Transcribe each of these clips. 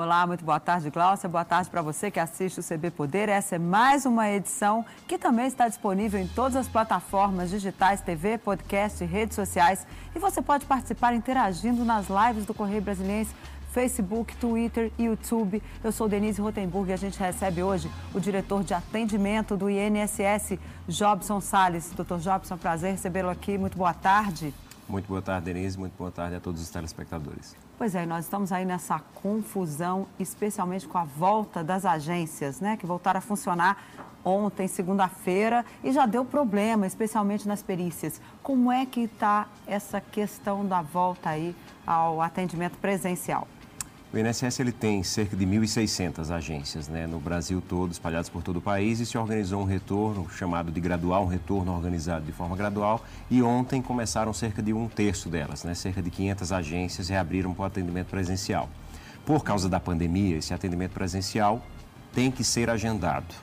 Olá, muito boa tarde, Glaucia. Boa tarde para você que assiste o CB Poder. Essa é mais uma edição que também está disponível em todas as plataformas digitais, TV, podcast, redes sociais. E você pode participar interagindo nas lives do Correio Brasiliense Facebook, Twitter, YouTube. Eu sou Denise Rotenburg e a gente recebe hoje o diretor de atendimento do INSS, Jobson Sales. Doutor Jobson, prazer recebê-lo aqui. Muito boa tarde. Muito boa tarde, Denise. Muito boa tarde a todos os telespectadores. Pois é, nós estamos aí nessa confusão, especialmente com a volta das agências, né, que voltaram a funcionar ontem, segunda-feira, e já deu problema, especialmente nas perícias. Como é que está essa questão da volta aí ao atendimento presencial? O INSS ele tem cerca de 1.600 agências né, no Brasil todo, espalhadas por todo o país, e se organizou um retorno chamado de gradual, um retorno organizado de forma gradual, e ontem começaram cerca de um terço delas, né, cerca de 500 agências reabriram para o atendimento presencial. Por causa da pandemia, esse atendimento presencial tem que ser agendado.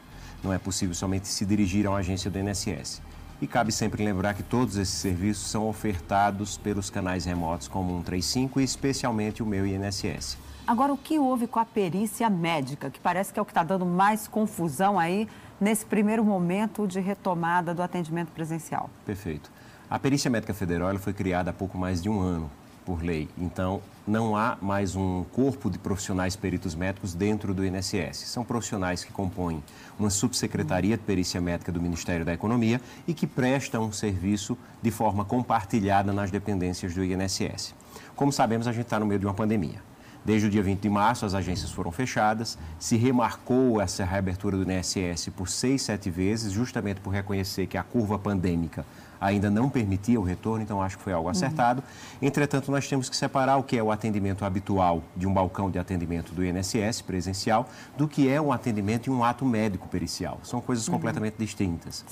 Não é possível somente se dirigir a uma agência do INSS. E cabe sempre lembrar que todos esses serviços são ofertados pelos canais remotos como 135 e especialmente o meu INSS. Agora, o que houve com a perícia médica, que parece que é o que está dando mais confusão aí nesse primeiro momento de retomada do atendimento presencial? Perfeito. A perícia médica federal foi criada há pouco mais de um ano por lei. Então, não há mais um corpo de profissionais peritos médicos dentro do INSS. São profissionais que compõem uma subsecretaria de perícia médica do Ministério da Economia e que prestam um serviço de forma compartilhada nas dependências do INSS. Como sabemos, a gente está no meio de uma pandemia. Desde o dia 20 de março, as agências foram fechadas, se remarcou essa reabertura do INSS por seis, sete vezes, justamente por reconhecer que a curva pandêmica ainda não permitia o retorno, então acho que foi algo acertado. Uhum. Entretanto, nós temos que separar o que é o atendimento habitual de um balcão de atendimento do INSS presencial do que é um atendimento e um ato médico pericial. São coisas uhum. completamente distintas.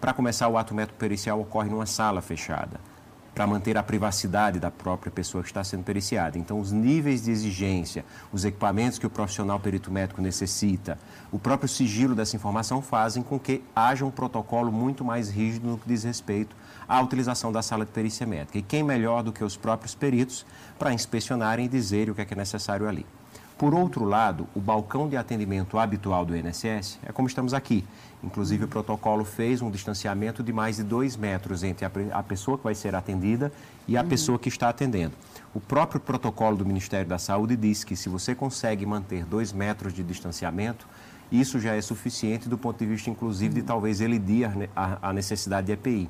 Para começar, o ato médico pericial ocorre numa sala fechada para manter a privacidade da própria pessoa que está sendo periciada. Então, os níveis de exigência, os equipamentos que o profissional perito médico necessita, o próprio sigilo dessa informação fazem com que haja um protocolo muito mais rígido no que diz respeito à utilização da sala de perícia médica. E quem melhor do que os próprios peritos para inspecionarem e dizerem o que é, que é necessário ali. Por outro lado, o balcão de atendimento habitual do INSS é como estamos aqui. Inclusive, o protocolo fez um distanciamento de mais de dois metros entre a, pessoa que vai ser atendida e a uhum. pessoa que está atendendo. O próprio protocolo do Ministério da Saúde diz que se você consegue manter dois metros de distanciamento, isso já é suficiente do ponto de vista, inclusive, de talvez elidir a, a necessidade de EPI.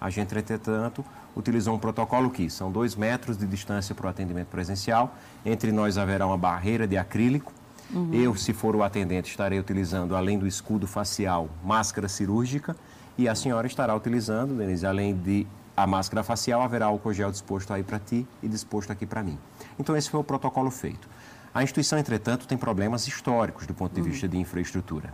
A gente, entretanto, utilizou um protocolo que são dois metros de distância para o atendimento presencial. Entre nós haverá uma barreira de acrílico. Uhum. Eu, se for o atendente, estarei utilizando, além do escudo facial, máscara cirúrgica. E a senhora estará utilizando, Denise, além de a máscara facial, haverá álcool gel disposto aí para ti e disposto aqui para mim. Então, esse foi o protocolo feito. A instituição, entretanto, tem problemas históricos do ponto de uhum. vista de infraestrutura.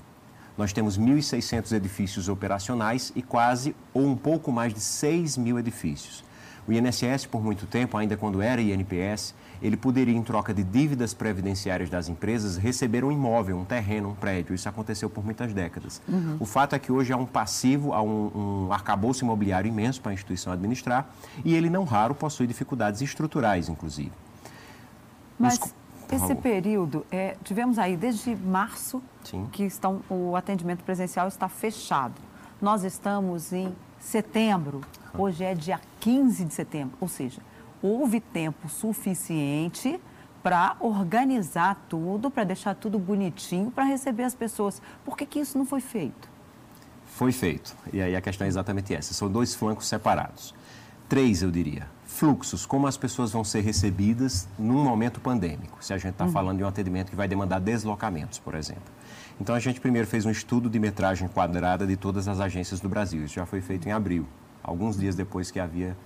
Nós temos 1.600 edifícios operacionais e quase ou um pouco mais de 6 mil edifícios. O INSS, por muito tempo, ainda quando era INPS, ele poderia, em troca de dívidas previdenciárias das empresas, receber um imóvel, um terreno, um prédio. Isso aconteceu por muitas décadas. Uhum. O fato é que hoje há um passivo, há um, um arcabouço imobiliário imenso para a instituição administrar e ele, não raro, possui dificuldades estruturais, inclusive. Mas... Os esse período, é, tivemos aí desde março Sim. que estão, o atendimento presencial está fechado. Nós estamos em setembro, hoje é dia 15 de setembro, ou seja, houve tempo suficiente para organizar tudo, para deixar tudo bonitinho, para receber as pessoas. Por que, que isso não foi feito? Foi feito. E aí a questão é exatamente essa. São dois flancos separados. Três, eu diria fluxos, como as pessoas vão ser recebidas num momento pandêmico, se a gente está uhum. falando de um atendimento que vai demandar deslocamentos, por exemplo. Então, a gente primeiro fez um estudo de metragem quadrada de todas as agências do Brasil. Isso já foi feito em abril, alguns dias depois que havia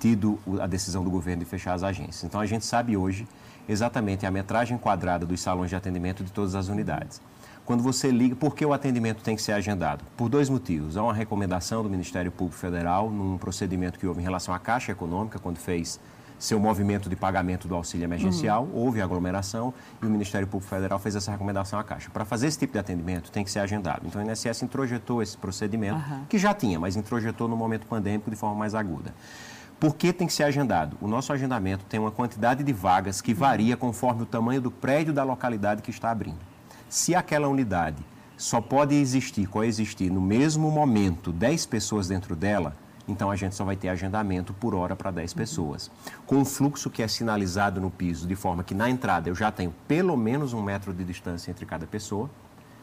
tido a decisão do governo de fechar as agências. Então, a gente sabe hoje exatamente a metragem quadrada dos salões de atendimento de todas as unidades quando você liga, por que o atendimento tem que ser agendado? Por dois motivos. Há uma recomendação do Ministério Público Federal num procedimento que houve em relação à Caixa Econômica, quando fez seu movimento de pagamento do auxílio emergencial, uhum. houve aglomeração e o Ministério Público Federal fez essa recomendação à Caixa. Para fazer esse tipo de atendimento tem que ser agendado. Então o INSS introjetou esse procedimento, uhum. que já tinha, mas introjetou no momento pandêmico de forma mais aguda. Por que tem que ser agendado? O nosso agendamento tem uma quantidade de vagas que varia conforme o tamanho do prédio da localidade que está abrindo. Se aquela unidade só pode existir, coexistir no mesmo momento 10 pessoas dentro dela, então a gente só vai ter agendamento por hora para 10 pessoas. Com um fluxo que é sinalizado no piso, de forma que na entrada eu já tenho pelo menos um metro de distância entre cada pessoa,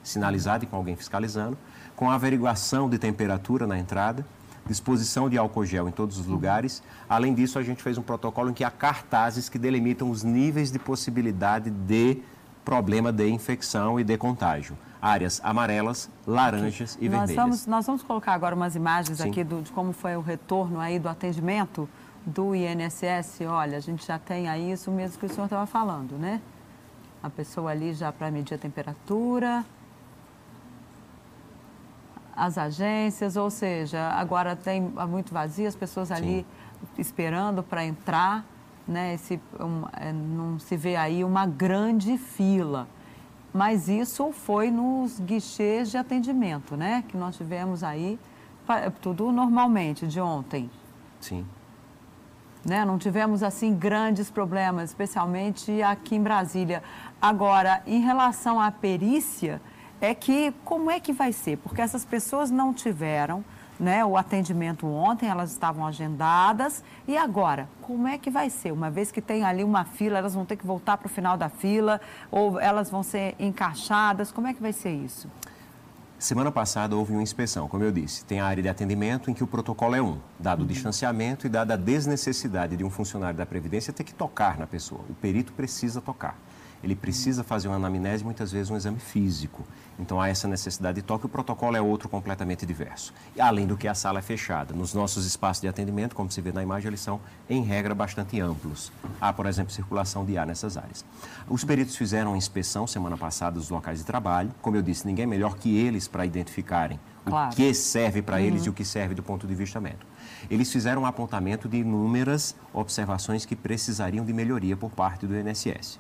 sinalizado e com alguém fiscalizando, com averiguação de temperatura na entrada, disposição de álcool gel em todos os lugares. Além disso, a gente fez um protocolo em que há cartazes que delimitam os níveis de possibilidade de problema de infecção e de contágio áreas amarelas, laranjas e nós vermelhas. Vamos, nós vamos colocar agora umas imagens Sim. aqui do, de como foi o retorno aí do atendimento do INSS. Olha, a gente já tem aí isso mesmo que o senhor estava falando, né? A pessoa ali já para medir a temperatura, as agências, ou seja, agora tem muito vazio, as pessoas ali Sim. esperando para entrar, né? Esse, um, é, não se vê aí uma grande fila. Mas isso foi nos guichês de atendimento, né? Que nós tivemos aí, tudo normalmente, de ontem. Sim. Né? Não tivemos, assim, grandes problemas, especialmente aqui em Brasília. Agora, em relação à perícia, é que, como é que vai ser? Porque essas pessoas não tiveram né, o atendimento ontem, elas estavam agendadas. E agora, como é que vai ser? Uma vez que tem ali uma fila, elas vão ter que voltar para o final da fila ou elas vão ser encaixadas? Como é que vai ser isso? Semana passada houve uma inspeção, como eu disse. Tem a área de atendimento em que o protocolo é um, dado o uhum. distanciamento e dada a desnecessidade de um funcionário da Previdência ter que tocar na pessoa. O perito precisa tocar ele precisa fazer uma anamnese, muitas vezes um exame físico. Então há essa necessidade de toque, o protocolo é outro completamente diverso. E, além do que a sala é fechada. Nos nossos espaços de atendimento, como se vê na imagem, eles são, em regra, bastante amplos. Há, por exemplo, circulação de ar nessas áreas. Os peritos fizeram uma inspeção semana passada dos locais de trabalho. Como eu disse, ninguém melhor que eles para identificarem claro. o que serve para uhum. eles e o que serve do ponto de vista médico. Eles fizeram um apontamento de inúmeras observações que precisariam de melhoria por parte do INSS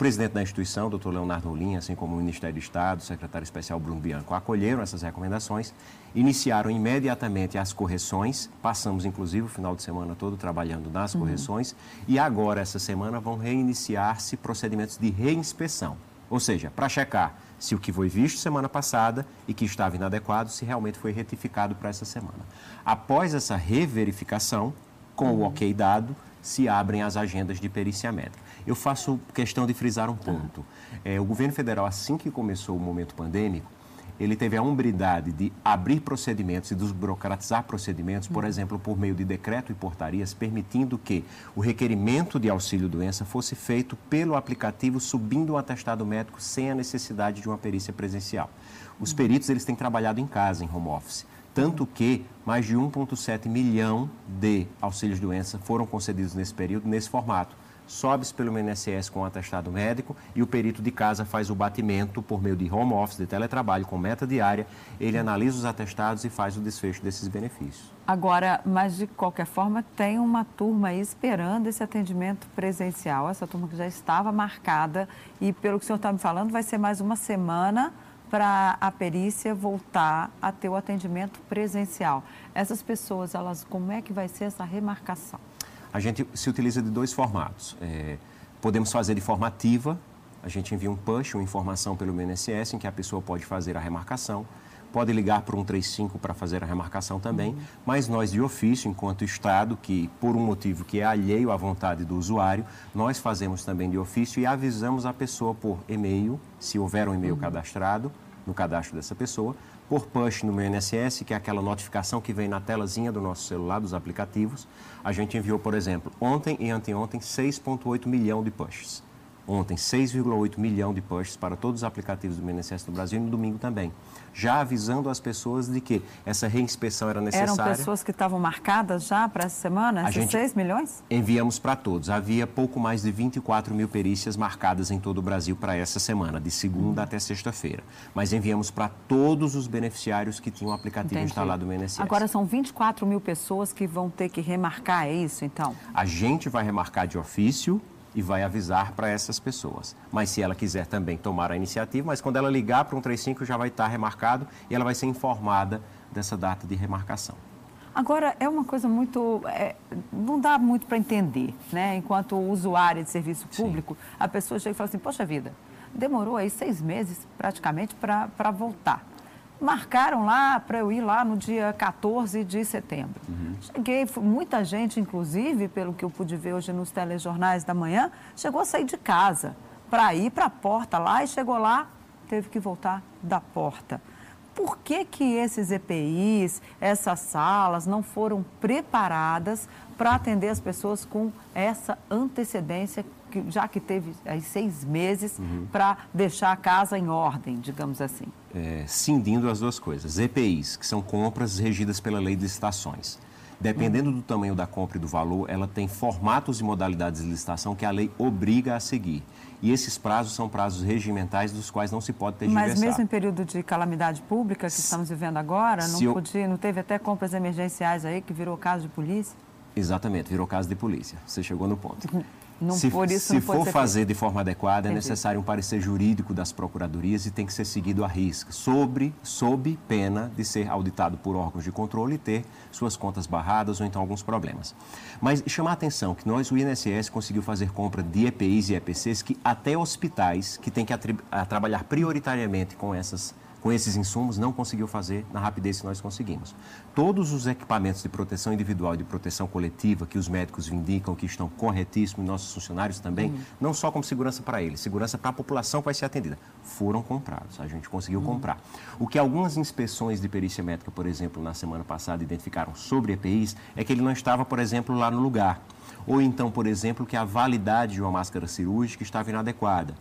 presidente da instituição, doutor Leonardo Rolim, assim como o Ministério do Estado, o secretário especial Bruno Bianco, acolheram essas recomendações, iniciaram imediatamente as correções, passamos inclusive o final de semana todo trabalhando nas uhum. correções, e agora, essa semana, vão reiniciar-se procedimentos de reinspeção, ou seja, para checar se o que foi visto semana passada e que estava inadequado, se realmente foi retificado para essa semana. Após essa reverificação, com uhum. o ok dado, se abrem as agendas de perícia médica. Eu faço questão de frisar um ponto. É, o governo federal, assim que começou o momento pandêmico, ele teve a umbridade de abrir procedimentos e desburocratizar procedimentos, por exemplo, por meio de decreto e portarias, permitindo que o requerimento de auxílio-doença fosse feito pelo aplicativo subindo um atestado médico sem a necessidade de uma perícia presencial. Os peritos eles têm trabalhado em casa, em home office. Tanto que mais de 1,7 milhão de auxílios-doença foram concedidos nesse período, nesse formato sobe pelo INSS com atestado médico e o perito de casa faz o batimento por meio de home office, de teletrabalho, com meta diária. Ele analisa os atestados e faz o desfecho desses benefícios. Agora, mas de qualquer forma, tem uma turma aí esperando esse atendimento presencial. Essa turma que já estava marcada e, pelo que o senhor está me falando, vai ser mais uma semana para a perícia voltar a ter o atendimento presencial. Essas pessoas, elas, como é que vai ser essa remarcação? A gente se utiliza de dois formatos. É, podemos fazer de forma ativa, a gente envia um push, uma informação pelo INSS em que a pessoa pode fazer a remarcação, pode ligar para um 35 para fazer a remarcação também, uhum. mas nós de ofício, enquanto Estado, que por um motivo que é alheio à vontade do usuário, nós fazemos também de ofício e avisamos a pessoa por e-mail, se houver um e-mail uhum. cadastrado no cadastro dessa pessoa, por push no meu INSS, que é aquela notificação que vem na telazinha do nosso celular, dos aplicativos. A gente enviou, por exemplo, ontem e anteontem, 6,8 milhão de pushes. Ontem, 6,8 milhão de pushes para todos os aplicativos do INSS no Brasil e no domingo também já avisando as pessoas de que essa reinspeção era necessária. Eram pessoas que estavam marcadas já para essa semana, esses 6 milhões? Enviamos para todos. Havia pouco mais de 24 mil perícias marcadas em todo o Brasil para essa semana, de segunda até sexta-feira. Mas enviamos para todos os beneficiários que tinham o aplicativo Entendi. instalado no INSS. Agora são 24 mil pessoas que vão ter que remarcar, é isso então? A gente vai remarcar de ofício e vai avisar para essas pessoas. Mas se ela quiser também tomar a iniciativa, mas quando ela ligar para um 35 já vai estar remarcado e ela vai ser informada dessa data de remarcação. Agora, é uma coisa muito. É, não dá muito para entender, né? Enquanto usuário de serviço público, Sim. a pessoa chega e fala assim: Poxa vida, demorou aí seis meses praticamente para voltar. Marcaram lá para eu ir lá no dia 14 de setembro. Uhum. Cheguei, muita gente, inclusive, pelo que eu pude ver hoje nos telejornais da manhã, chegou a sair de casa para ir para a porta lá e chegou lá, teve que voltar da porta por que, que esses EPIs, essas salas, não foram preparadas para atender as pessoas com essa antecedência, que, já que teve aí, seis meses uhum. para deixar a casa em ordem, digamos assim? É, cindindo as duas coisas. EPIs, que são compras regidas pela lei de licitações. Dependendo do tamanho da compra e do valor, ela tem formatos e modalidades de licitação que a lei obriga a seguir. E esses prazos são prazos regimentais dos quais não se pode ter Mas mesmo em período de calamidade pública que estamos vivendo agora, não, eu... podia, não teve até compras emergenciais aí que virou caso de polícia? Exatamente, virou caso de polícia. Você chegou no ponto. Não, se, se for fazer de forma adequada, é Entendi. é necessário um parecer jurídico das procuradorias e tem que ser seguido à risca, sobre, sob pena de ser auditado por órgãos de controle e ter suas contas barradas ou então alguns problemas. Mas chamar a atenção que nós, o INSS, conseguiu fazer compra de EPIs e EPCs que até hospitais que têm que a, trabalhar prioritariamente com essas com esses insumos, não conseguiu fazer na rapidez que nós conseguimos. Todos os equipamentos de proteção individual e de proteção coletiva que os médicos indicam que estão corretíssimos, nossos funcionários também, uhum. não só como segurança para eles, segurança para a população que vai ser atendida, foram comprados. A gente conseguiu uhum. comprar. O que algumas inspeções de perícia médica, por exemplo, na semana passada identificaram sobre EPIs é que ele não estava, por exemplo, lá no lugar. Ou então, por exemplo, que a validade de uma máscara cirúrgica estava inadequada.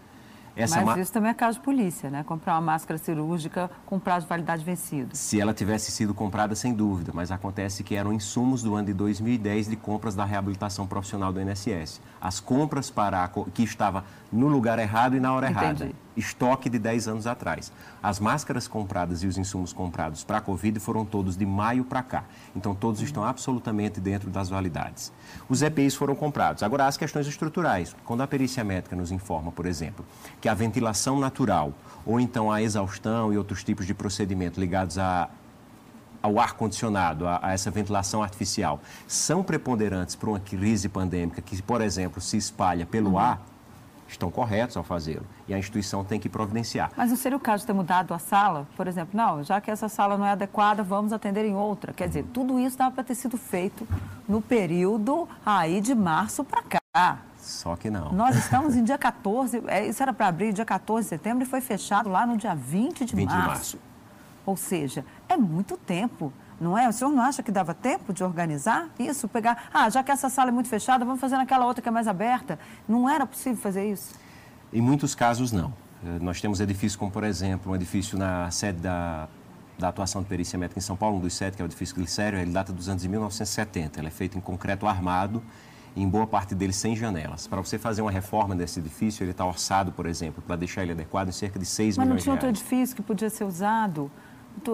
Essa Mas isso também é caso de polícia, né? Comprar uma máscara cirúrgica com prazo de validade vencido. Se ela tivesse sido comprada, sem dúvida, mas acontece que eram insumos do ano de 2010 de compras da reabilitação profissional do INSS. As compras para a, que estava no lugar errado e na hora Entendi. errada. Estoque de 10 anos atrás. As máscaras compradas e os insumos comprados para a Covid foram todos de maio para cá. Então, todos estão absolutamente dentro das validades. Os EPIs foram comprados. Agora, as questões estruturais. Quando a perícia médica nos informa, por exemplo, que a ventilação natural ou então a exaustão e outros tipos de procedimento ligados a, ao ar-condicionado, a, a, essa ventilação artificial, são preponderantes para uma crise pandêmica que, por exemplo, se espalha pelo uhum. ar, estão corretos ao fazê-lo e a instituição tem que providenciar. Mas não seria o caso de ter mudado a sala, por exemplo? Não, já que essa sala não é adequada, vamos atender em outra. Quer dizer, tudo isso dava para ter sido feito no período aí de março para cá. Só que não. Nós estamos em dia 14, é, isso era para abrir dia 14 de setembro e foi fechado lá no dia 20 de 20 março. De março. Ou seja, é muito tempo não é? O senhor não acha que dava tempo de organizar isso? Pegar, ah, já que essa sala é muito fechada, vamos fazer naquela outra que é mais aberta. Não era possível fazer isso? Em muitos casos, não. Eh, nós temos edifícios como, por exemplo, um edifício na sede da, da atuação de perícia médica em São Paulo, um dos sete, que é o edifício Glicério, ele data dos anos de 1970. Ele é feito em concreto armado, em boa parte dele sem janelas. Para você fazer uma reforma desse edifício, ele está orçado, por exemplo, para deixar ele adequado em cerca de 6 Mas milhões de reais. Mas não tinha outro edifício que podia ser usado?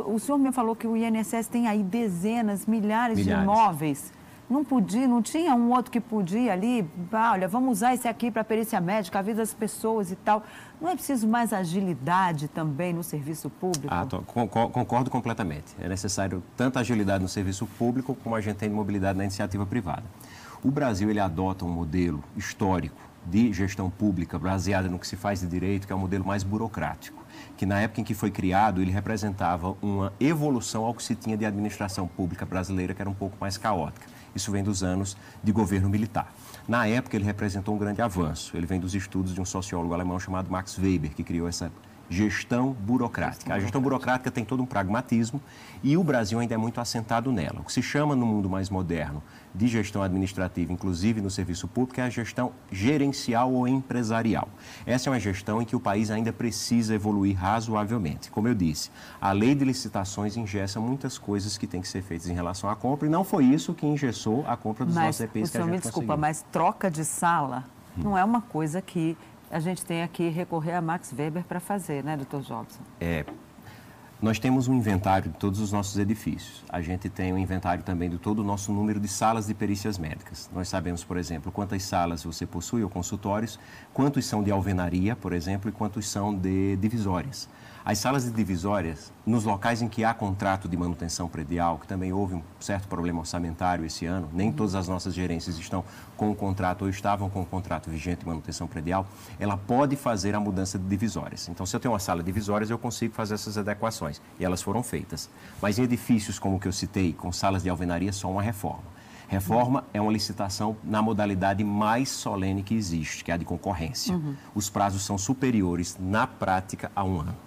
O senhor me falou que o INSS tem aí dezenas, milhares, milhares. de imóveis. Não podia, não tinha um outro que podia ali, ah, olha, vamos usar esse aqui para perícia médica, a vida das pessoas e tal. Não é preciso mais agilidade também no serviço público? Ah, tô, concordo completamente. É necessário tanta agilidade no serviço público como a gente tem de mobilidade na iniciativa privada. O Brasil ele adota um modelo histórico de gestão pública baseada no que se faz de direito, que é o um modelo mais burocrático que na época em que foi criado, ele representava uma evolução ao que se tinha de administração pública brasileira, que era um pouco mais caótica. Isso vem dos anos de governo militar. Na época, ele representou um grande avanço. Ele vem dos estudos de um sociólogo alemão chamado Max Weber, que criou essa gestão burocrática. A gestão burocrática tem todo um pragmatismo e o Brasil ainda é muito assentado nela. O que se chama no mundo mais moderno de gestão administrativa, inclusive no serviço público, é a gestão gerencial ou empresarial. Essa é uma gestão em que o país ainda precisa evoluir razoavelmente. Como eu disse, a lei de licitações ingessa muitas coisas que têm que ser feitas em relação à compra e não foi isso que engessou a compra dos mas, nossos EPIs que a gente me desculpa, conseguiu. mas troca de sala não é uma coisa que a gente tem que recorrer a Max Weber para fazer, né, doutor Jobson? É, nós temos um inventário de todos os nossos edifícios. A gente tem um inventário também de todo o nosso número de salas de perícias médicas. Nós sabemos, por exemplo, quantas salas você possui ou consultórios, quantos são de alvenaria, por exemplo, e quantos são de divisórias. As salas de divisórias, nos locais em que há contrato de manutenção predial, que também houve um certo problema orçamentário esse ano, nem todas as nossas gerências estão com o contrato ou estavam com o contrato vigente de manutenção predial, ela pode fazer a mudança de divisórias. Então, se eu tenho uma sala de divisórias, eu consigo fazer essas adequações. E elas foram feitas. Mas em edifícios como o que eu citei, com salas de alvenaria, só uma reforma. Reforma é uma licitação na modalidade mais solene que existe, que é a de concorrência. Uhum. Os prazos são superiores, na prática, a um ano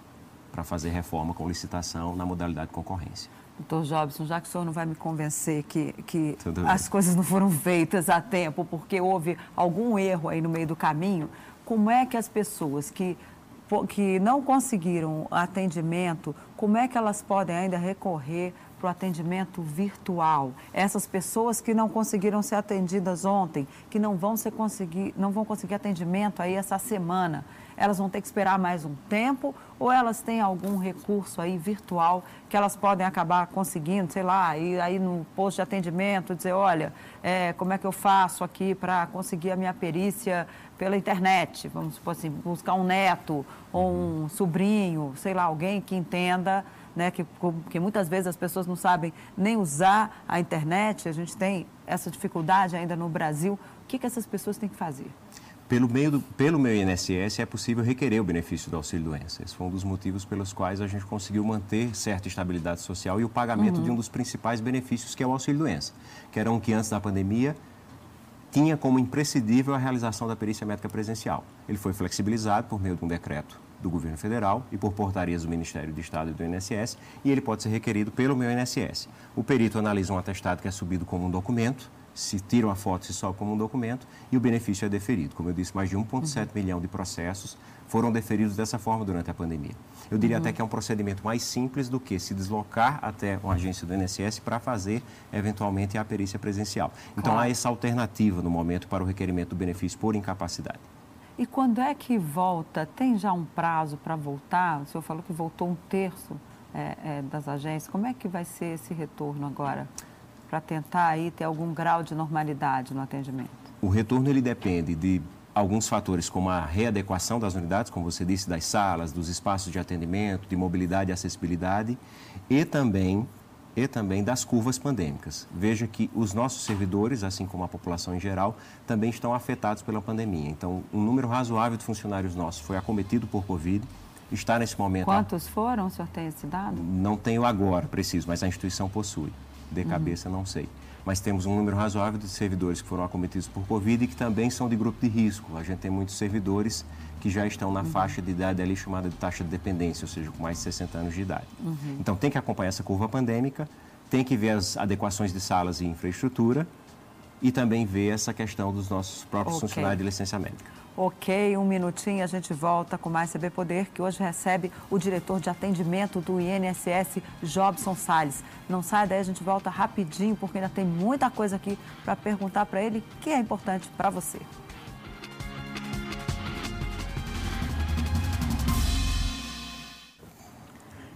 para fazer reforma com licitação na modalidade de concorrência. Doutor Jobson, já que o senhor não vai me convencer que, que as coisas não foram feitas a tempo, porque houve algum erro aí no meio do caminho, como é que as pessoas que, que não conseguiram atendimento, como é que elas podem ainda recorrer para o atendimento virtual. Essas pessoas que não conseguiram ser atendidas ontem, que não vão, ser conseguir, não vão conseguir atendimento aí essa semana, elas vão ter que esperar mais um tempo ou elas têm algum recurso aí virtual que elas podem acabar conseguindo, sei lá, ir aí no posto de atendimento, dizer, olha, é, como é que eu faço aqui para conseguir a minha perícia pela internet? Vamos supor assim, buscar um neto ou um sobrinho, sei lá, alguém que entenda né, que, que muitas vezes as pessoas não sabem nem usar a internet, a gente tem essa dificuldade ainda no Brasil. O que, que essas pessoas têm que fazer? Pelo, meio do, pelo meu INSS é possível requerer o benefício do auxílio-doença. Esse foi um dos motivos pelos quais a gente conseguiu manter certa estabilidade social e o pagamento uhum. de um dos principais benefícios, que é o auxílio-doença, que era um que antes da pandemia tinha como imprescindível a realização da perícia médica presencial. Ele foi flexibilizado por meio de um decreto do governo federal e por portarias do Ministério do Estado e do INSS, e ele pode ser requerido pelo meu INSS. O perito analisa um atestado que é subido como um documento, se tira uma foto, se sobe como um documento, e o benefício é deferido. Como eu disse, mais de 1,7 uhum. milhão de processos foram deferidos dessa forma durante a pandemia. Eu diria uhum. até que é um procedimento mais simples do que se deslocar até uma agência do INSS para fazer, eventualmente, a perícia presencial. Então, claro. há essa alternativa no momento para o requerimento do benefício por incapacidade. E quando é que volta? Tem já um prazo para voltar? O senhor falou que voltou um terço é, é, das agências. Como é que vai ser esse retorno agora? Para tentar aí ter algum grau de normalidade no atendimento? O retorno ele depende de alguns fatores, como a readequação das unidades, como você disse, das salas, dos espaços de atendimento, de mobilidade e acessibilidade, e também e também das curvas pandêmicas. Veja que os nossos servidores, assim como a população em geral, também estão afetados pela pandemia. Então, um número razoável de funcionários nossos foi acometido por Covid, está nesse momento... Quantos foram? O senhor tem esse dado? Não tenho agora, preciso, mas a instituição possui. De uhum. cabeça, uhum. não sei. Mas temos um número razoável de servidores que foram acometidos por Covid e que também são de grupo de risco. A gente tem muitos servidores que já estão na uhum. faixa de idade ali chamada de taxa de dependência, ou seja, com mais de 60 anos de idade. Uhum. Então tem que acompanhar essa curva pandêmica, tem que ver as adequações de salas e infraestrutura e também ver essa questão dos nossos próprios okay. funcionários de licença médica. Ok, um minutinho, a gente volta com mais CB Poder, que hoje recebe o diretor de atendimento do INSS, Jobson Salles. Não sai daí, a gente volta rapidinho, porque ainda tem muita coisa aqui para perguntar para ele que é importante para você.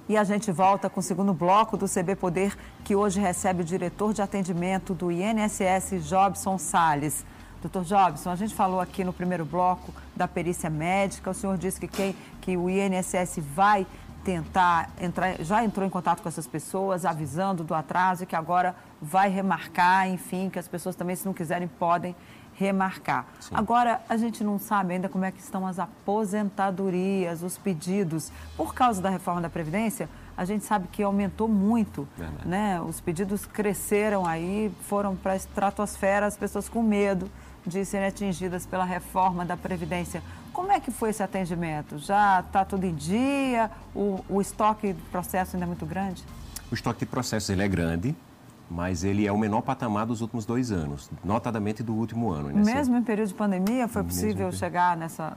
E a gente volta com o segundo bloco do CB Poder, que hoje recebe o diretor de atendimento do INSS, Jobson Sales. Doutor Jobson, a gente falou aqui no primeiro bloco da perícia médica. O senhor disse que, quem, que o INSS vai tentar entrar, já entrou em contato com essas pessoas, avisando do atraso e que agora vai remarcar, enfim, que as pessoas também, se não quiserem, podem remarcar. Sim. Agora, a gente não sabe ainda como é que estão as aposentadorias, os pedidos. Por causa da reforma da Previdência, a gente sabe que aumentou muito, né? Os pedidos cresceram aí, foram para a estratosfera, as pessoas com medo de serem atingidas pela reforma da Previdência. Como é que foi esse atendimento? Já está tudo em dia? O, o estoque de processo ainda é muito grande? O estoque de processos ele é grande, mas ele é o menor patamar dos últimos dois anos, notadamente do último ano. Né? Mesmo em período de pandemia, foi possível chegar nessa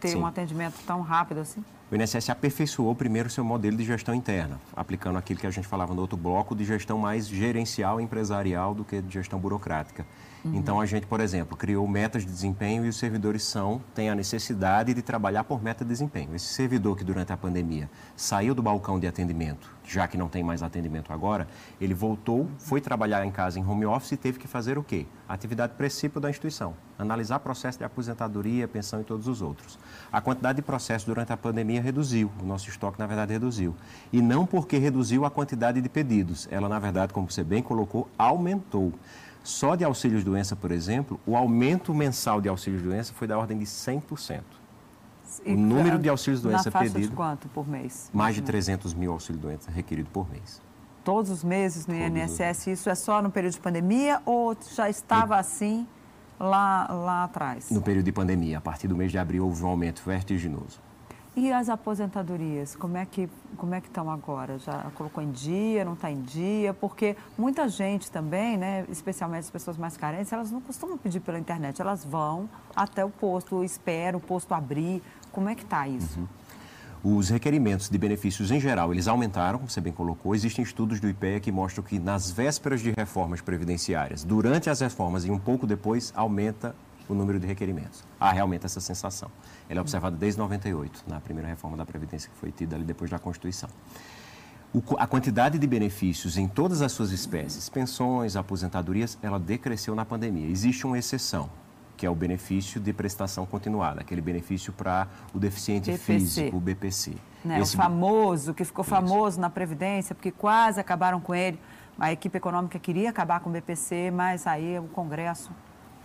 ter Sim. um atendimento tão rápido assim? O INSS aperfeiçoou primeiro seu modelo de gestão interna, aplicando aquilo que a gente falava no outro bloco de gestão mais gerencial, empresarial do que de gestão burocrática. Uhum. Então a gente, por exemplo, criou metas de desempenho e os servidores são têm a necessidade de trabalhar por meta de desempenho. Esse servidor que durante a pandemia saiu do balcão de atendimento já que não tem mais atendimento agora, ele voltou, foi trabalhar em casa em home office e teve que fazer o quê? atividade princípio da instituição, analisar processo de aposentadoria, pensão e todos os outros. A quantidade de processos durante a pandemia reduziu, o nosso estoque, na verdade, reduziu. E não porque reduziu a quantidade de pedidos, ela, na verdade, como você bem colocou, aumentou. Só de auxílios-doença, por exemplo, o aumento mensal de auxílios-doença foi da ordem de 100%. E o número de auxílios-doença pedido... De quanto por mês? Mais de 300 mil auxílios-doença requerido por mês. Todos os meses no Todos INSS? Isso é só no período de pandemia ou já estava assim lá, lá atrás? No período de pandemia. A partir do mês de abril houve um aumento vertiginoso. E as aposentadorias, como é que como é que estão agora? Já colocou em dia, não está em dia? Porque muita gente também, né, especialmente as pessoas mais carentes, elas não costumam pedir pela internet, elas vão até o posto, esperam o posto abrir. Como é que está isso? Uhum. Os requerimentos de benefícios em geral, eles aumentaram, como você bem colocou. Existem estudos do IPEA que mostram que nas vésperas de reformas previdenciárias, durante as reformas e um pouco depois, aumenta o número de requerimentos. Há realmente essa sensação. Ela é observada desde 98, na primeira reforma da Previdência que foi tida ali depois da Constituição. O, a quantidade de benefícios em todas as suas espécies, pensões, aposentadorias, ela decresceu na pandemia. Existe uma exceção, que é o benefício de prestação continuada, aquele benefício para o deficiente BPC. físico, o BPC. Né, Esse... O famoso, que ficou famoso Isso. na Previdência, porque quase acabaram com ele. A equipe econômica queria acabar com o BPC, mas aí o Congresso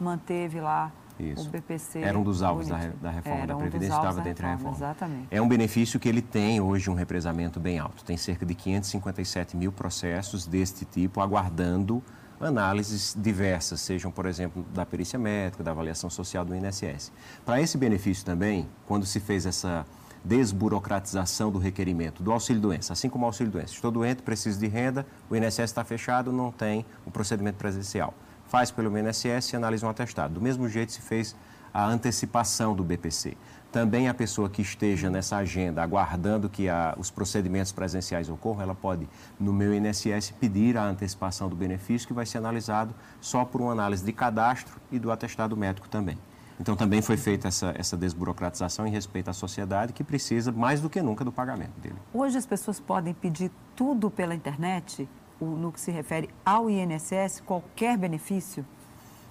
manteve lá isso. O BPC. Era um dos alvos da, da, reforma Era da Previdência, um estava dentro da reforma. Exatamente. É um benefício que ele tem hoje um represamento bem alto. Tem cerca de 557 mil processos deste tipo aguardando análises diversas, sejam, por exemplo, da perícia médica, da avaliação social do INSS. Para esse benefício também, quando se fez essa desburocratização do requerimento do auxílio-doença, assim como o auxílio-doença. Estou doente, preciso de renda, o INSS está fechado, não tem o procedimento presencial faz pelo INSS e analisa um atestado. Do mesmo jeito se fez a antecipação do BPC. Também a pessoa que esteja nessa agenda aguardando que a, os procedimentos presenciais ocorram, ela pode, no meu INSS, pedir a antecipação do benefício, que vai ser analisado só por uma análise de cadastro e do atestado médico também. Então, também foi feita essa, essa desburocratização em respeito à sociedade, que precisa, mais do que nunca, do pagamento dele. Hoje as pessoas podem pedir tudo pela internet? No que se refere ao INSS, qualquer benefício?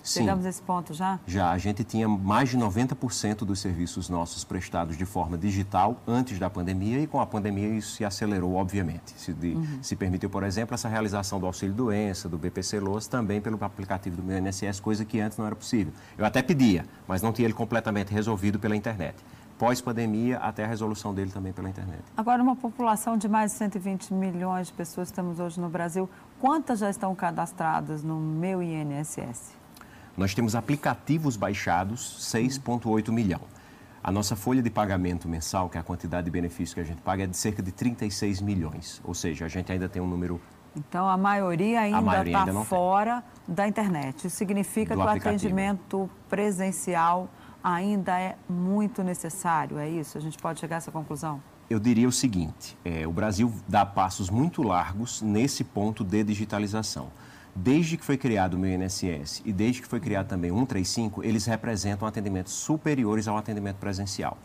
Sim. Chegamos a esse ponto já? Já. A gente tinha mais de 90% dos serviços nossos prestados de forma digital antes da pandemia e com a pandemia isso se acelerou, obviamente. Se, de, uhum. se permitiu, por exemplo, essa realização do auxílio-doença, do BPC LOAS, também pelo aplicativo do meu INSS, coisa que antes não era possível. Eu até pedia, mas não tinha ele completamente resolvido pela internet pós-pandemia até a resolução dele também pela internet. Agora, uma população de mais de 120 milhões de pessoas que estamos hoje no Brasil, quantas já estão cadastradas no meu INSS? Nós temos aplicativos baixados, 6,8 milhão. A nossa folha de pagamento mensal, que é a quantidade de benefícios que a gente paga, é de cerca de 36 milhões. Ou seja, a gente ainda tem um número então, a maioria ainda está fora tem. da internet. Isso significa Do que o atendimento presencial ainda é muito necessário, é isso? A gente pode chegar a essa conclusão? Eu diria o seguinte: é, o Brasil dá passos muito largos nesse ponto de digitalização. Desde que foi criado o meu INSS e desde que foi criado também o 135, eles representam atendimentos superiores ao atendimento presencial.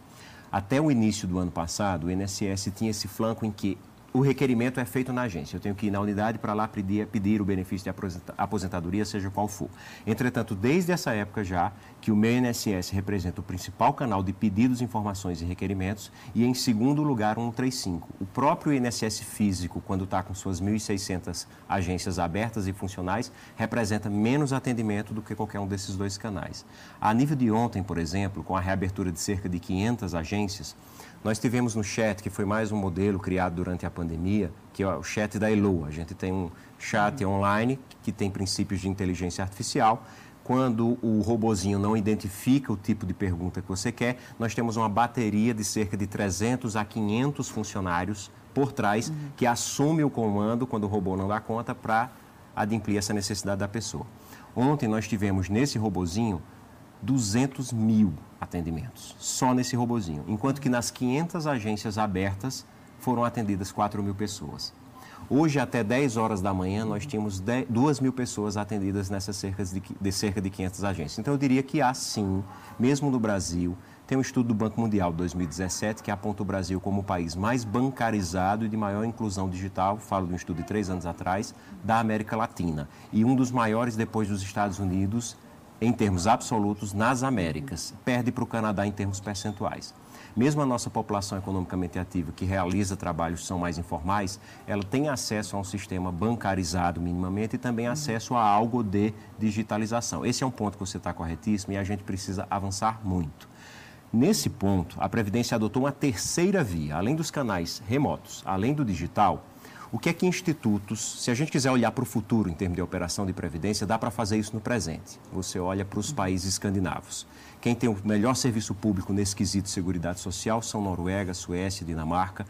Até o início do ano passado, o INSS tinha esse flanco em que o requerimento é feito na agência. Eu tenho que ir na unidade para lá pedir, pedir o benefício de aposentadoria, seja qual for. Entretanto, desde essa época já, que o meu INSS representa o principal canal de pedidos, informações e requerimentos, e em segundo lugar, o 135. O próprio INSS físico, quando está com suas 1.600 agências abertas e funcionais, representa menos atendimento do que qualquer um desses dois canais. A nível de ontem, por exemplo, com a reabertura de cerca de 500 agências, nós tivemos no chat, que foi mais um modelo criado durante a pandemia, que é o chat da Elo. A gente tem um chat online que tem princípios de inteligência artificial. Quando o robozinho não identifica o tipo de pergunta que você quer, nós temos uma bateria de cerca de 300 a 500 funcionários por trás uhum. que assume o comando quando o robô não dá conta para adimplir essa necessidade da pessoa. Ontem nós tivemos nesse robozinho 200 mil atendimentos, só nesse robozinho. Enquanto que nas 500 agências abertas foram atendidas 4 mil pessoas. Hoje, até 10 horas da manhã, nós tínhamos 10, 2 mil pessoas atendidas nessas cerca de, de cerca de 500 agências. Então, eu diria que há sim, mesmo no Brasil, Tem um estudo do Banco Mundial 2017 que aponta o Brasil como o país mais bancarizado e de maior inclusão digital, falo de um estudo de três anos atrás, da América Latina. E um dos maiores depois dos Estados Unidos em termos absolutos nas Américas. Perde para o Canadá em termos percentuais. Mesmo a nossa população economicamente ativa, que realiza trabalhos são mais informais, ela tem acesso a um sistema bancarizado minimamente e também acesso a algo de digitalização. Esse é um ponto que você está corretíssimo e a gente precisa avançar muito. Nesse ponto, a Previdência adotou uma terceira via, além dos canais remotos, além do digital. O que é que institutos, se a gente quiser olhar para o futuro em termos de operação de previdência, dá para fazer isso no presente. Você olha para os países escandinavos. Quem tem o melhor serviço público nesse quesito de seguridade social são Noruega, Suécia, Dinamarca.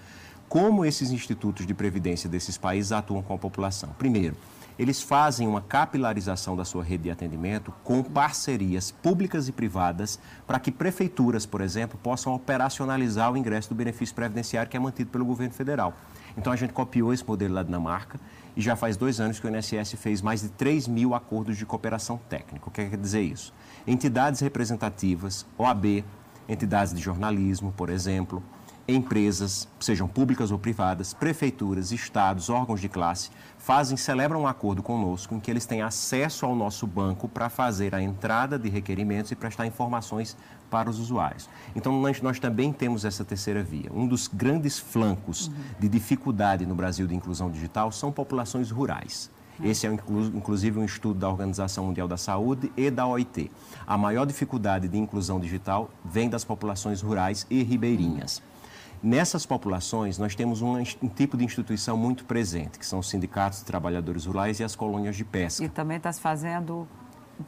Como esses institutos de previdência desses países atuam com a população? Primeiro, eles fazem uma capilarização da sua rede de atendimento com parcerias públicas e privadas para que prefeituras, por exemplo, possam operacionalizar o ingresso do benefício previdenciário que é mantido pelo governo federal. Então a gente copiou esse modelo lá da Dinamarca e já faz dois anos que o INSS fez mais de 3 mil acordos de cooperação técnica. O que quer dizer isso? Entidades representativas, OAB, entidades de jornalismo, por exemplo, empresas, sejam públicas ou privadas, prefeituras, estados, órgãos de classe, fazem, celebram um acordo conosco em que eles têm acesso ao nosso banco para fazer a entrada de requerimentos e prestar informações para os usuários. Então, nós, nós também temos essa terceira via. Um dos grandes flancos uhum. de dificuldade no Brasil de inclusão digital são populações rurais. Esse é, inclusive, um estudo da Organização Mundial da Saúde e da OIT. A maior dificuldade de inclusão digital vem das populações rurais e ribeirinhas. Nessas populações, nós temos um, um, tipo de instituição muito presente, que são os sindicatos de trabalhadores rurais e as colônias de pesca. E também está se fazendo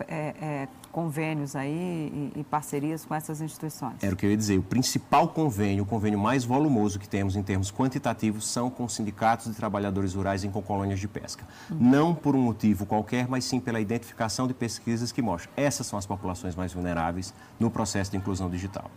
é, é, convênios aí e, e, parcerias com essas instituições. Era o que eu ia dizer. O principal convênio, o convênio mais volumoso que temos em termos quantitativos, são com sindicatos de trabalhadores rurais e com colônias de pesca. Uhum. Não por um motivo qualquer, mas sim pela identificação de pesquisas que mostram essas são as populações mais vulneráveis no processo de inclusão digital.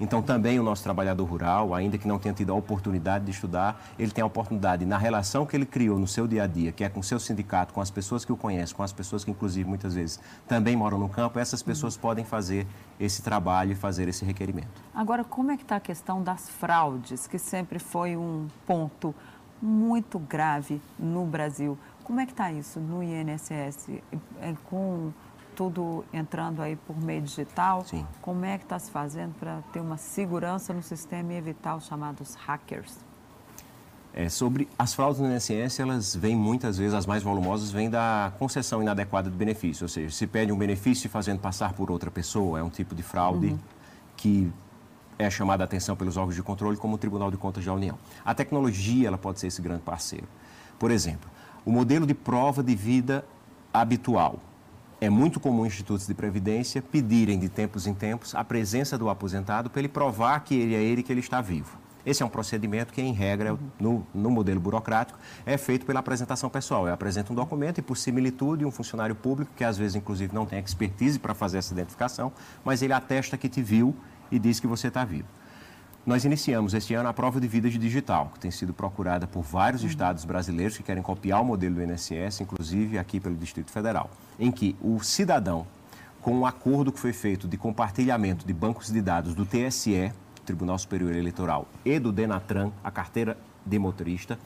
Então, também o nosso trabalhador rural, ainda que não tenha tido a oportunidade de estudar, ele tem a oportunidade, na relação que ele criou no seu dia a dia, que é com o seu sindicato, com as pessoas que o conhecem, com as pessoas que, inclusive, muitas vezes também moram no campo, essas pessoas uhum. podem fazer esse trabalho e fazer esse requerimento. Agora, como é que está a questão das fraudes, que sempre foi um ponto muito grave no Brasil? Como é que está isso no INSS? É, com tudo entrando aí por meio digital. Sim. Como é que está se fazendo para ter uma segurança no sistema e evitar os chamados hackers? É, sobre as fraudes no INSS, elas vêm muitas vezes, as mais volumosas, vêm da concessão inadequada do benefício. Ou seja, se pede um benefício fazendo passar por outra pessoa, é um tipo de fraude uhum. que é chamada a atenção pelos órgãos de controle, como o Tribunal de Contas da União. A tecnologia ela pode ser esse grande parceiro. Por exemplo, o modelo de prova de vida habitual é muito comum institutos de previdência pedirem de tempos em tempos a presença do aposentado para ele provar que ele é ele que ele está vivo. Esse é um procedimento que, em regra, no, no, modelo burocrático, é feito pela apresentação pessoal. Eu apresento um documento e, por similitude, um funcionário público, que às vezes, inclusive, não tem expertise para fazer essa identificação, mas ele atesta que te viu e diz que você está vivo. Nós iniciamos este ano a prova de vida digital, que tem sido procurada por vários uhum. estados brasileiros que querem copiar o modelo do INSS, inclusive aqui pelo Distrito Federal, em que o cidadão, com um acordo que foi feito de compartilhamento de bancos de dados do TSE, Tribunal Superior Eleitoral, e do Denatran, a carteira de motorista,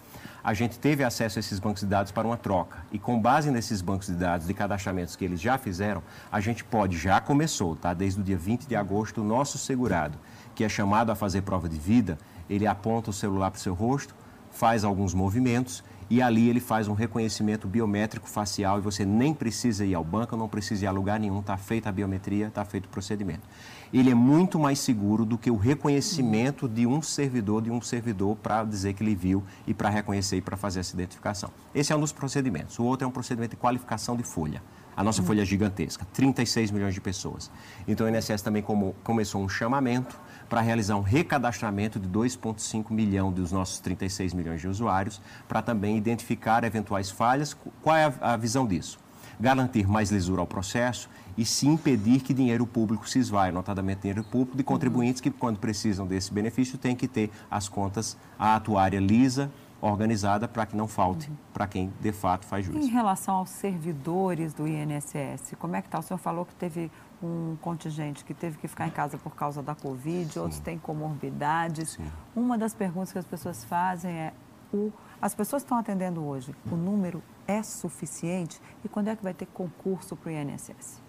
a gente teve acesso a esses bancos de dados para uma troca. E com base nesses bancos de dados de cadastramentos que eles já fizeram, a gente pode, já começou, tá? Desde o dia 20 de agosto, o nosso segurado que é chamado a fazer prova de vida, ele aponta o celular para o seu rosto, faz alguns movimentos e ali ele faz um reconhecimento biométrico facial e você nem precisa ir ao banco, não precisa ir a lugar nenhum, está feita a biometria, está feito o procedimento. Ele é muito mais seguro do que o reconhecimento de um servidor, de um servidor para dizer que ele viu e para reconhecer e para fazer essa identificação. Esse é um dos procedimentos. O outro é um procedimento de qualificação de folha. A nossa folha é gigantesca, 36 milhões de pessoas. Então o INSS também como, começou um chamamento para realizar um recadastramento de 2,5 milhão dos nossos 36 milhões de usuários, para também identificar eventuais falhas. Qual é a, visão disso? Garantir mais lisura ao processo e se impedir que dinheiro público se esvaia, notadamente dinheiro público de contribuintes que, quando precisam desse benefício, têm que ter as contas, a atuária lisa organizada para que não falte uhum. para quem de fato faz juízo. Em relação aos servidores do INSS, como é que está? O senhor falou que teve um contingente que teve que ficar em casa por causa da Covid, Sim. outros têm comorbidades. Sim. Uma das perguntas que as pessoas fazem é: o, as pessoas estão atendendo hoje, o número é suficiente? E quando é que vai ter concurso para o INSS?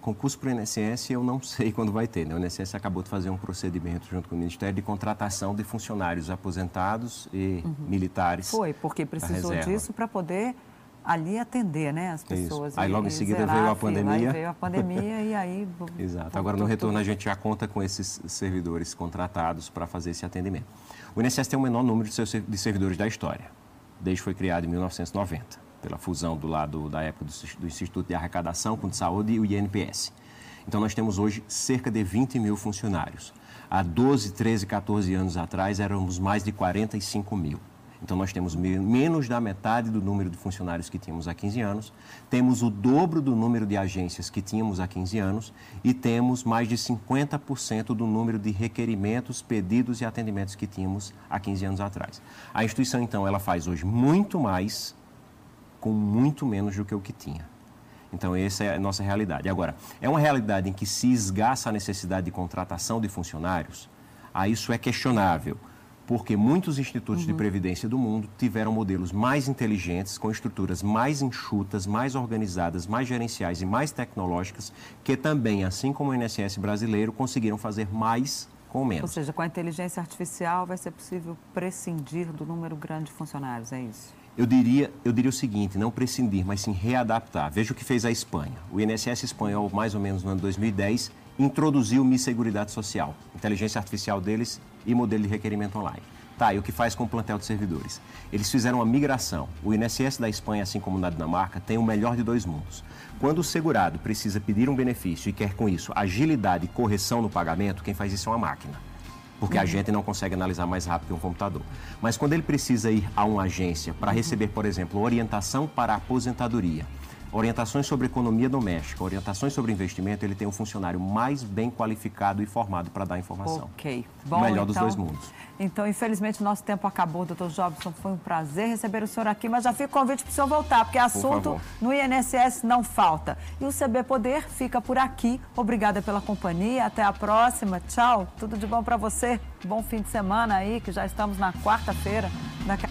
Concurso para o INSS eu não sei quando vai ter. Né? O INSS acabou de fazer um procedimento junto com o Ministério de contratação de funcionários aposentados e uhum. militares. Foi, porque precisou disso para poder ali atender né, as pessoas. Isso. Aí logo em seguida veio a pandemia. Aí veio a pandemia e aí... Exato. Agora no retorno a gente já conta com esses servidores contratados para fazer esse atendimento. O INSS tem o menor número de servidores da história, desde que foi criado em 1990, pela fusão do lado da época do, do Instituto de Arrecadação com de Saúde e o INPS. Então nós temos hoje cerca de 20 mil funcionários. Há 12, 13, 14 anos atrás éramos mais de 45 mil. Então, nós temos menos da metade do número de funcionários que tínhamos há 15 anos, temos o dobro do número de agências que tínhamos há 15 anos e temos mais de 50% do número de requerimentos, pedidos e atendimentos que tínhamos há 15 anos atrás. A instituição, então, ela faz hoje muito mais com muito menos do que o que tinha. Então, essa é a nossa realidade. Agora, é uma realidade em que se esgaça a necessidade de contratação de funcionários? Ah, isso é questionável porque muitos institutos uhum. de previdência do mundo tiveram modelos mais inteligentes, com estruturas mais enxutas, mais organizadas, mais gerenciais e mais tecnológicas, que também, assim como o INSS brasileiro, conseguiram fazer mais com menos. Ou seja, com a inteligência artificial vai ser possível prescindir do número grande de funcionários, é isso? Eu diria, eu diria o seguinte, não prescindir, mas sim readaptar. Veja o que fez a Espanha. O INSS espanhol, mais ou menos no ano 2010, introduziu Mi Seguridade Social, inteligência artificial deles e modelo de requerimento online. Tá, e o que faz com o plantel de servidores? Eles fizeram uma migração. O INSS da Espanha, assim como na Dinamarca, tem o melhor de dois mundos. Quando o segurado precisa pedir um benefício e quer com isso agilidade e correção no pagamento, quem faz isso é uma máquina. Porque a gente não consegue analisar mais rápido que um computador. Mas quando ele precisa ir a uma agência para receber, por exemplo, orientação para a aposentadoria, orientações sobre economia doméstica, orientações sobre investimento, ele tem um funcionário mais bem qualificado e formado para dar informação. Ok. Bom, o melhor então, dos dois mundos. Então, infelizmente, nosso tempo acabou, doutor Jobson. Foi um prazer receber o senhor aqui, mas já fica o convite para o senhor voltar, porque assunto no INSS não falta. E o CB Poder fica por aqui. Obrigada pela companhia. Até a próxima. Tchau. Tudo de bom para você. Bom fim de semana aí, que já estamos na quarta-feira. Daqui...